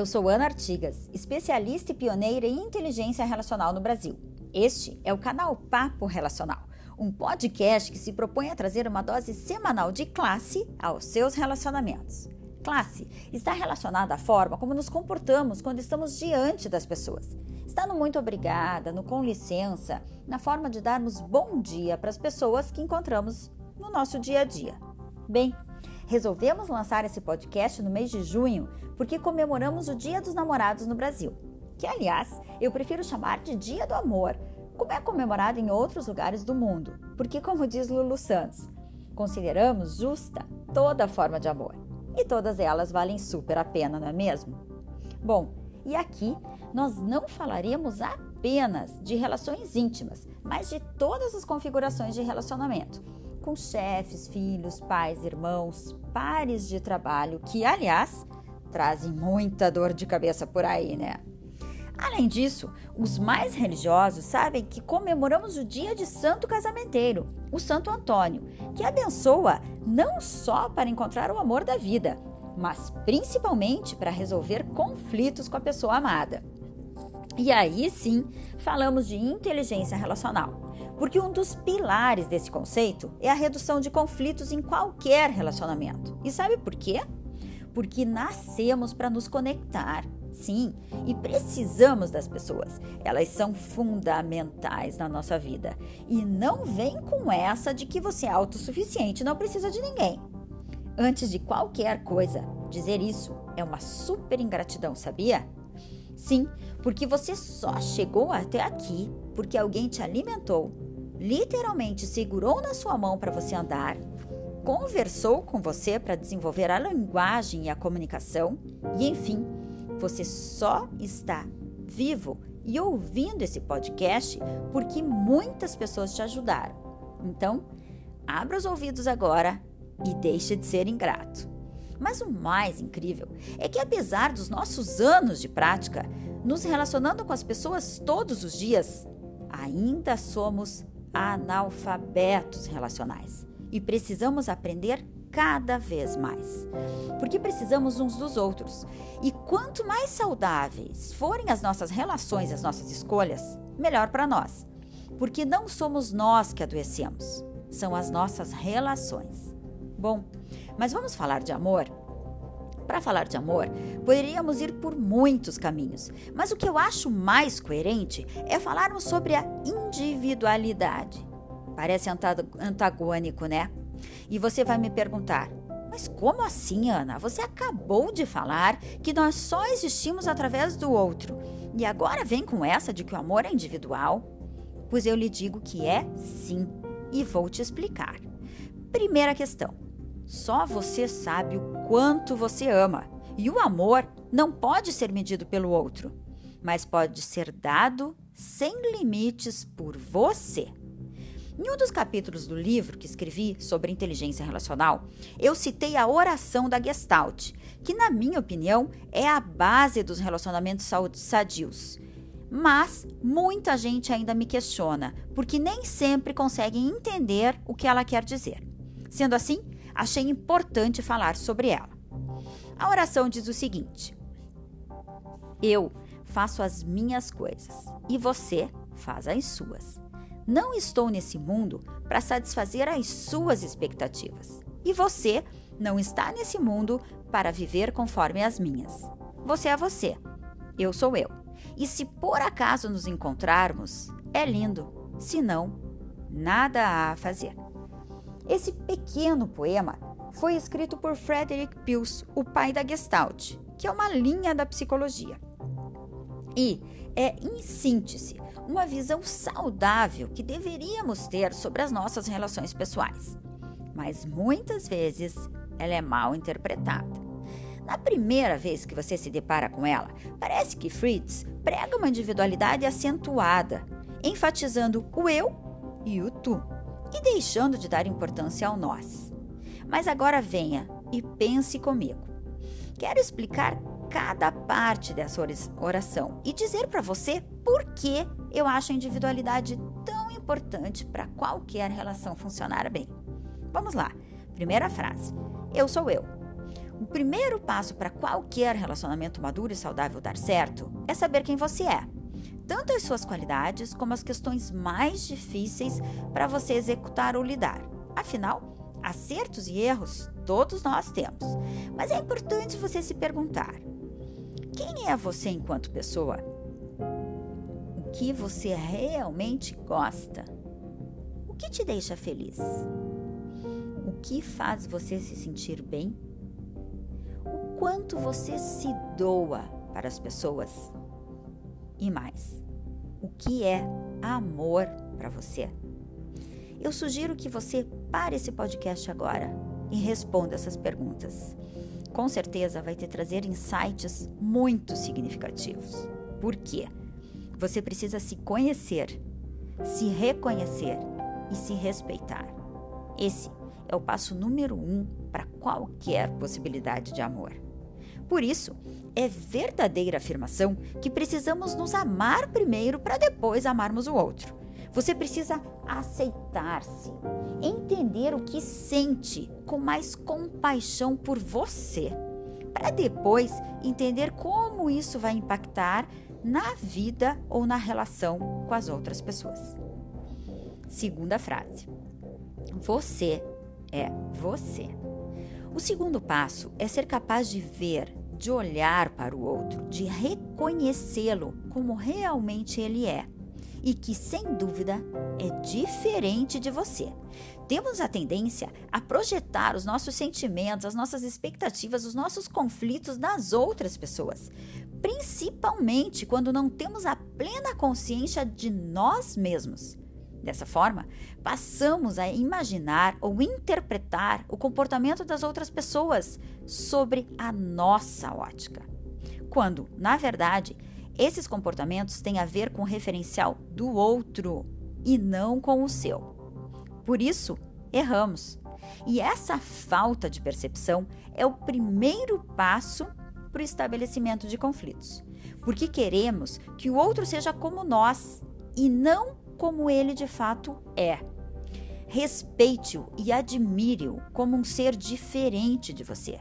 Eu sou Ana Artigas, especialista e pioneira em inteligência relacional no Brasil. Este é o canal Papo Relacional, um podcast que se propõe a trazer uma dose semanal de classe aos seus relacionamentos. Classe está relacionada à forma como nos comportamos quando estamos diante das pessoas. Está no muito obrigada, no com licença, na forma de darmos bom dia para as pessoas que encontramos no nosso dia a dia. Bem, resolvemos lançar esse podcast no mês de junho porque comemoramos o Dia dos Namorados no Brasil, que, aliás, eu prefiro chamar de Dia do Amor, como é comemorado em outros lugares do mundo, porque, como diz Lulu Santos, consideramos justa toda forma de amor e todas elas valem super a pena, não é mesmo? Bom, e aqui nós não falaremos apenas de relações íntimas, mas de todas as configurações de relacionamento com chefes, filhos, pais, irmãos, pares de trabalho, que, aliás, trazem muita dor de cabeça por aí, né? Além disso, os mais religiosos sabem que comemoramos o dia de Santo Casamenteiro, o Santo Antônio, que abençoa não só para encontrar o amor da vida, mas principalmente para resolver conflitos com a pessoa amada. E aí sim, falamos de inteligência relacional porque um dos pilares desse conceito é a redução de conflitos em qualquer relacionamento. E sabe por quê? Porque nascemos para nos conectar. Sim, e precisamos das pessoas. Elas são fundamentais na nossa vida. E não vem com essa de que você é autossuficiente, não precisa de ninguém. Antes de qualquer coisa, dizer isso é uma super ingratidão, sabia? Sim, porque você só chegou até aqui porque alguém te alimentou, literalmente segurou na sua mão para você andar, conversou com você para desenvolver a linguagem e a comunicação, e enfim, você só está vivo e ouvindo esse podcast porque muitas pessoas te ajudaram. Então, abra os ouvidos agora e deixe de ser ingrato. Mas o mais incrível é que, apesar dos nossos anos de prática, nos relacionando com as pessoas todos os dias, ainda somos analfabetos relacionais e precisamos aprender cada vez mais. Porque precisamos uns dos outros. E quanto mais saudáveis forem as nossas relações, as nossas escolhas, melhor para nós. Porque não somos nós que adoecemos, são as nossas relações. Bom, mas vamos falar de amor? Para falar de amor, poderíamos ir por muitos caminhos, mas o que eu acho mais coerente é falarmos sobre a individualidade. Parece antagônico, né? E você vai me perguntar: mas como assim, Ana? Você acabou de falar que nós só existimos através do outro e agora vem com essa de que o amor é individual? Pois eu lhe digo que é sim e vou te explicar. Primeira questão só você sabe o quanto você ama. E o amor não pode ser medido pelo outro, mas pode ser dado sem limites por você. Em um dos capítulos do livro que escrevi sobre inteligência relacional, eu citei a oração da Gestalt, que, na minha opinião, é a base dos relacionamentos sadios. Mas muita gente ainda me questiona, porque nem sempre conseguem entender o que ela quer dizer. Sendo assim, achei importante falar sobre ela. A oração diz o seguinte: Eu faço as minhas coisas e você faz as suas. Não estou nesse mundo para satisfazer as suas expectativas. E você não está nesse mundo para viver conforme as minhas. Você é você, eu sou eu. E se por acaso nos encontrarmos, é lindo. Se não, nada há a fazer. Esse pequeno poema foi escrito por Frederick Pills, o pai da Gestalt, que é uma linha da psicologia. E é, em síntese, uma visão saudável que deveríamos ter sobre as nossas relações pessoais. Mas muitas vezes ela é mal interpretada. Na primeira vez que você se depara com ela, parece que Fritz prega uma individualidade acentuada, enfatizando o eu e o tu e deixando de dar importância ao nós. Mas agora venha e pense comigo. Quero explicar cada parte dessa oração e dizer para você por que eu acho a individualidade tão importante para qualquer relação funcionar bem. Vamos lá. Primeira frase: Eu sou eu. O primeiro passo para qualquer relacionamento maduro e saudável dar certo é saber quem você é. Tanto as suas qualidades como as questões mais difíceis para você executar ou lidar. Afinal, acertos e erros todos nós temos. Mas é importante você se perguntar: quem é você enquanto pessoa? O que você realmente gosta? O que te deixa feliz? O que faz você se sentir bem? quanto você se doa para as pessoas. E mais, o que é amor para você? Eu sugiro que você pare esse podcast agora e responda essas perguntas. Com certeza vai te trazer insights muito significativos. Por quê? Você precisa se conhecer, se reconhecer e se respeitar. Esse é o passo número um para qualquer possibilidade de amor. Por isso, é verdadeira afirmação que precisamos nos amar primeiro para depois amarmos o outro. Você precisa aceitar-se, entender o que sente com mais compaixão por você, para depois entender como isso vai impactar na vida ou na relação com as outras pessoas. Segunda frase: Você é você. O segundo passo é ser capaz de ver de olhar para o outro, de reconhecê-lo como realmente ele é e que, sem dúvida, é diferente de você. Temos a tendência a projetar os nossos sentimentos, as nossas expectativas, os nossos conflitos nas outras pessoas, principalmente quando não temos a plena consciência de nós mesmos. Dessa forma, passamos a imaginar ou interpretar o comportamento das outras pessoas sobre a nossa ótica. Quando, na verdade, esses comportamentos têm a ver com o referencial do outro e não com o seu. Por isso, erramos. E essa falta de percepção é o primeiro passo para o estabelecimento de conflitos. Porque queremos que o outro seja como nós e não como ele de fato é. Respeite-o e admire-o como um ser diferente de você.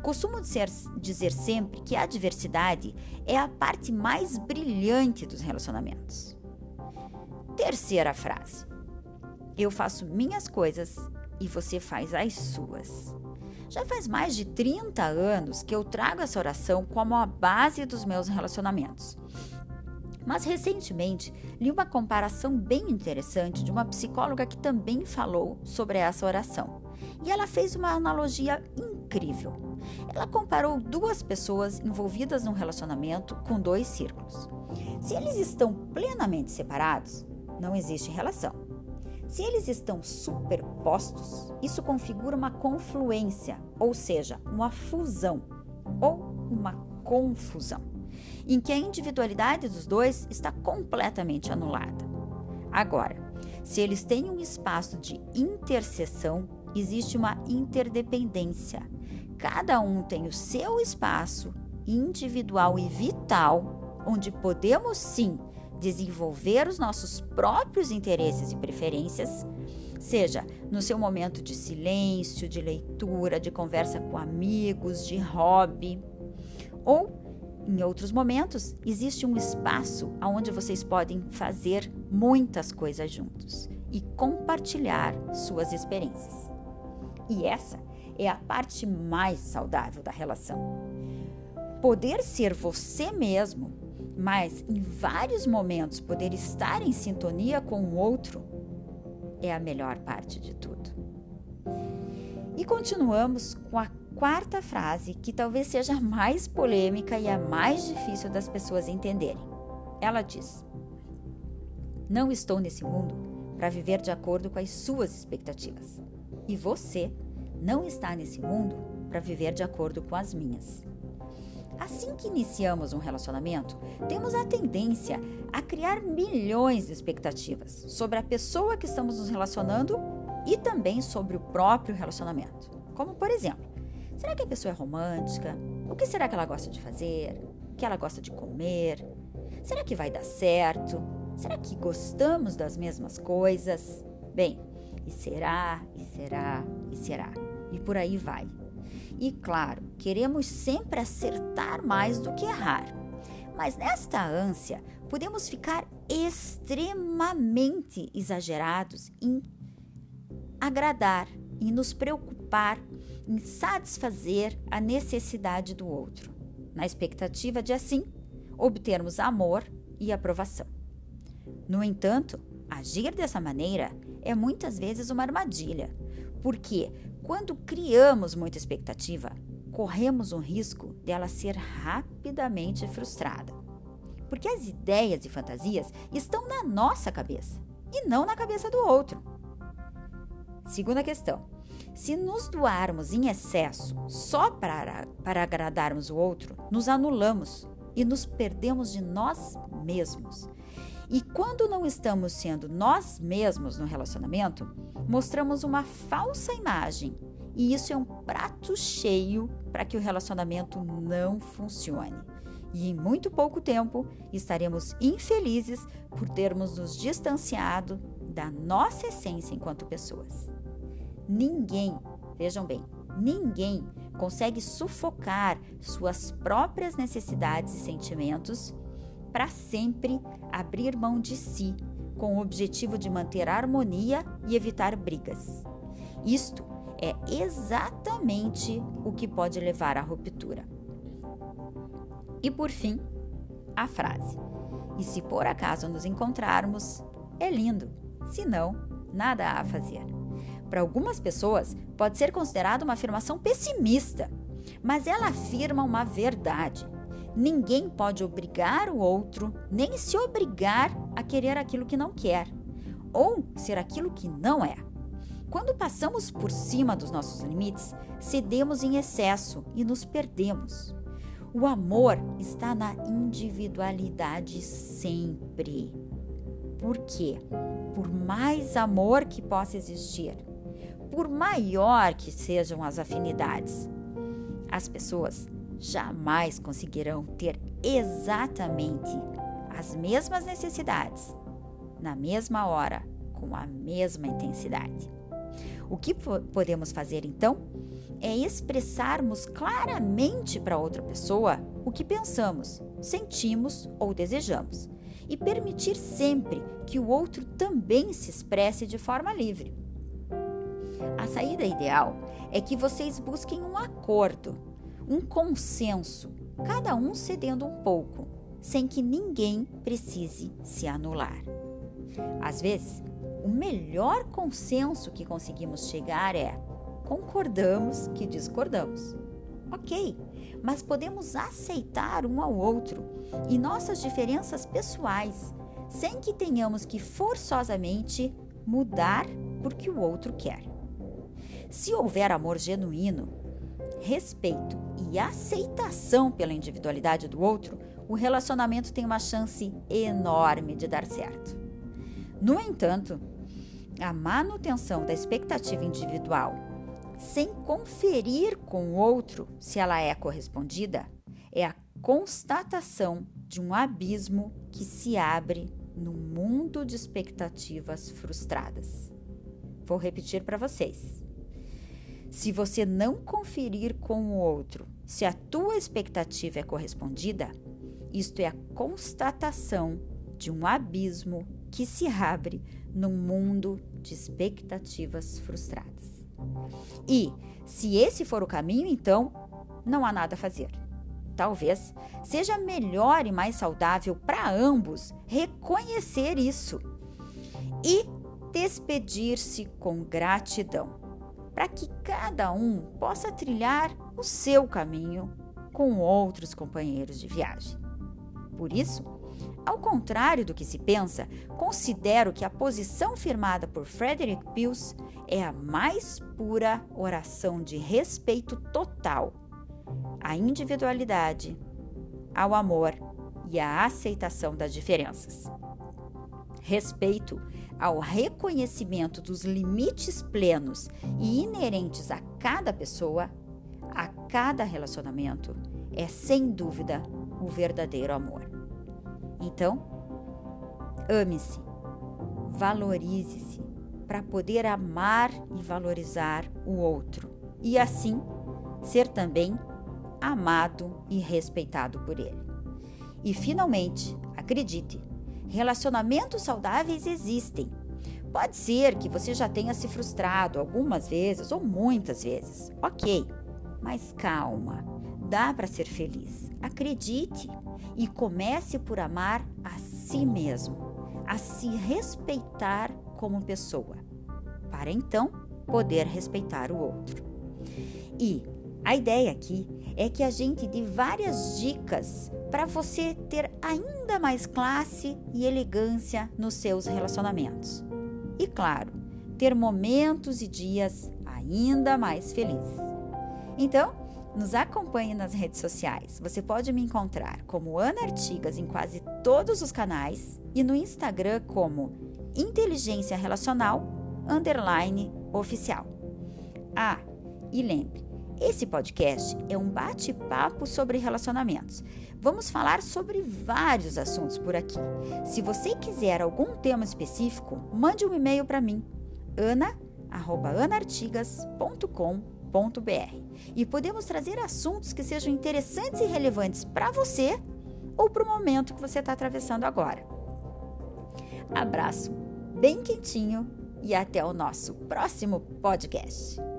Costumo dizer, dizer sempre que a diversidade é a parte mais brilhante dos relacionamentos. Terceira frase: Eu faço minhas coisas e você faz as suas. Já faz mais de 30 anos que eu trago essa oração como a base dos meus relacionamentos. Mas recentemente li uma comparação bem interessante de uma psicóloga que também falou sobre essa oração. E ela fez uma analogia incrível. Ela comparou duas pessoas envolvidas num relacionamento com dois círculos. Se eles estão plenamente separados, não existe relação. Se eles estão superpostos, isso configura uma confluência, ou seja, uma fusão ou uma confusão em que a individualidade dos dois está completamente anulada. Agora, se eles têm um espaço de interseção, existe uma interdependência. Cada um tem o seu espaço individual e vital, onde podemos sim desenvolver os nossos próprios interesses e preferências, seja no seu momento de silêncio, de leitura, de conversa com amigos, de hobby, ou em outros momentos, existe um espaço onde vocês podem fazer muitas coisas juntos e compartilhar suas experiências. E essa é a parte mais saudável da relação. Poder ser você mesmo, mas em vários momentos poder estar em sintonia com o outro, é a melhor parte de tudo. E continuamos com a quarta frase, que talvez seja a mais polêmica e a mais difícil das pessoas entenderem. Ela diz: Não estou nesse mundo para viver de acordo com as suas expectativas. E você não está nesse mundo para viver de acordo com as minhas. Assim que iniciamos um relacionamento, temos a tendência a criar milhões de expectativas sobre a pessoa que estamos nos relacionando e também sobre o próprio relacionamento. Como, por exemplo, Será que a pessoa é romântica? O que será que ela gosta de fazer? O que ela gosta de comer? Será que vai dar certo? Será que gostamos das mesmas coisas? Bem, e será, e será, e será. E por aí vai. E claro, queremos sempre acertar mais do que errar. Mas nesta ânsia, podemos ficar extremamente exagerados em agradar, em nos preocupar, em satisfazer a necessidade do outro, na expectativa de assim obtermos amor e aprovação. No entanto, agir dessa maneira é muitas vezes uma armadilha, porque quando criamos muita expectativa, corremos o risco dela ser rapidamente frustrada. Porque as ideias e fantasias estão na nossa cabeça e não na cabeça do outro. Segunda questão: se nos doarmos em excesso só para, para agradarmos o outro, nos anulamos e nos perdemos de nós mesmos. E quando não estamos sendo nós mesmos no relacionamento, mostramos uma falsa imagem. E isso é um prato cheio para que o relacionamento não funcione. E em muito pouco tempo estaremos infelizes por termos nos distanciado da nossa essência enquanto pessoas. Ninguém, vejam bem, ninguém consegue sufocar suas próprias necessidades e sentimentos para sempre abrir mão de si, com o objetivo de manter a harmonia e evitar brigas. Isto é exatamente o que pode levar à ruptura. E por fim, a frase: E se por acaso nos encontrarmos, é lindo, se não, nada há a fazer. Para algumas pessoas, pode ser considerada uma afirmação pessimista, mas ela afirma uma verdade. Ninguém pode obrigar o outro, nem se obrigar a querer aquilo que não quer, ou ser aquilo que não é. Quando passamos por cima dos nossos limites, cedemos em excesso e nos perdemos. O amor está na individualidade sempre. Por quê? Por mais amor que possa existir, por maior que sejam as afinidades, as pessoas jamais conseguirão ter exatamente as mesmas necessidades, na mesma hora, com a mesma intensidade. O que podemos fazer então é expressarmos claramente para outra pessoa o que pensamos, sentimos ou desejamos e permitir sempre que o outro também se expresse de forma livre. A saída ideal é que vocês busquem um acordo um consenso, cada um cedendo um pouco, sem que ninguém precise se anular. Às vezes, o melhor consenso que conseguimos chegar é: concordamos que discordamos. Ok, mas podemos aceitar um ao outro e nossas diferenças pessoais, sem que tenhamos que forçosamente mudar porque o outro quer. Se houver amor genuíno, respeito e aceitação pela individualidade do outro, o relacionamento tem uma chance enorme de dar certo. No entanto, a manutenção da expectativa individual sem conferir com o outro se ela é correspondida é a constatação de um abismo que se abre no mundo de expectativas frustradas. Vou repetir para vocês. Se você não conferir com o outro se a tua expectativa é correspondida, isto é a constatação de um abismo que se abre num mundo de expectativas frustradas. E, se esse for o caminho, então não há nada a fazer. Talvez seja melhor e mais saudável para ambos reconhecer isso e despedir-se com gratidão para que cada um possa trilhar o seu caminho com outros companheiros de viagem. Por isso, ao contrário do que se pensa, considero que a posição firmada por Frederick Pills é a mais pura oração de respeito total à individualidade, ao amor e à aceitação das diferenças. Respeito ao reconhecimento dos limites plenos e inerentes a cada pessoa, a cada relacionamento, é sem dúvida o verdadeiro amor. Então, ame-se, valorize-se para poder amar e valorizar o outro e assim ser também amado e respeitado por ele. E finalmente, acredite, relacionamentos saudáveis existem. Pode ser que você já tenha se frustrado algumas vezes ou muitas vezes. Ok, mas calma, dá para ser feliz. Acredite e comece por amar a si mesmo, a se respeitar como pessoa, para então poder respeitar o outro. E a ideia aqui é que a gente dê várias dicas para você ter ainda mais classe e elegância nos seus relacionamentos. E claro, ter momentos e dias ainda mais felizes. Então, nos acompanhe nas redes sociais. Você pode me encontrar como Ana Artigas em quase todos os canais e no Instagram como Inteligência Relacional underline oficial. Ah, e lembre, esse podcast é um bate-papo sobre relacionamentos. Vamos falar sobre vários assuntos por aqui. Se você quiser algum tema específico, mande um e-mail para mim, ana@anartigas.com.br. E podemos trazer assuntos que sejam interessantes e relevantes para você ou para o momento que você está atravessando agora. Abraço bem quentinho e até o nosso próximo podcast.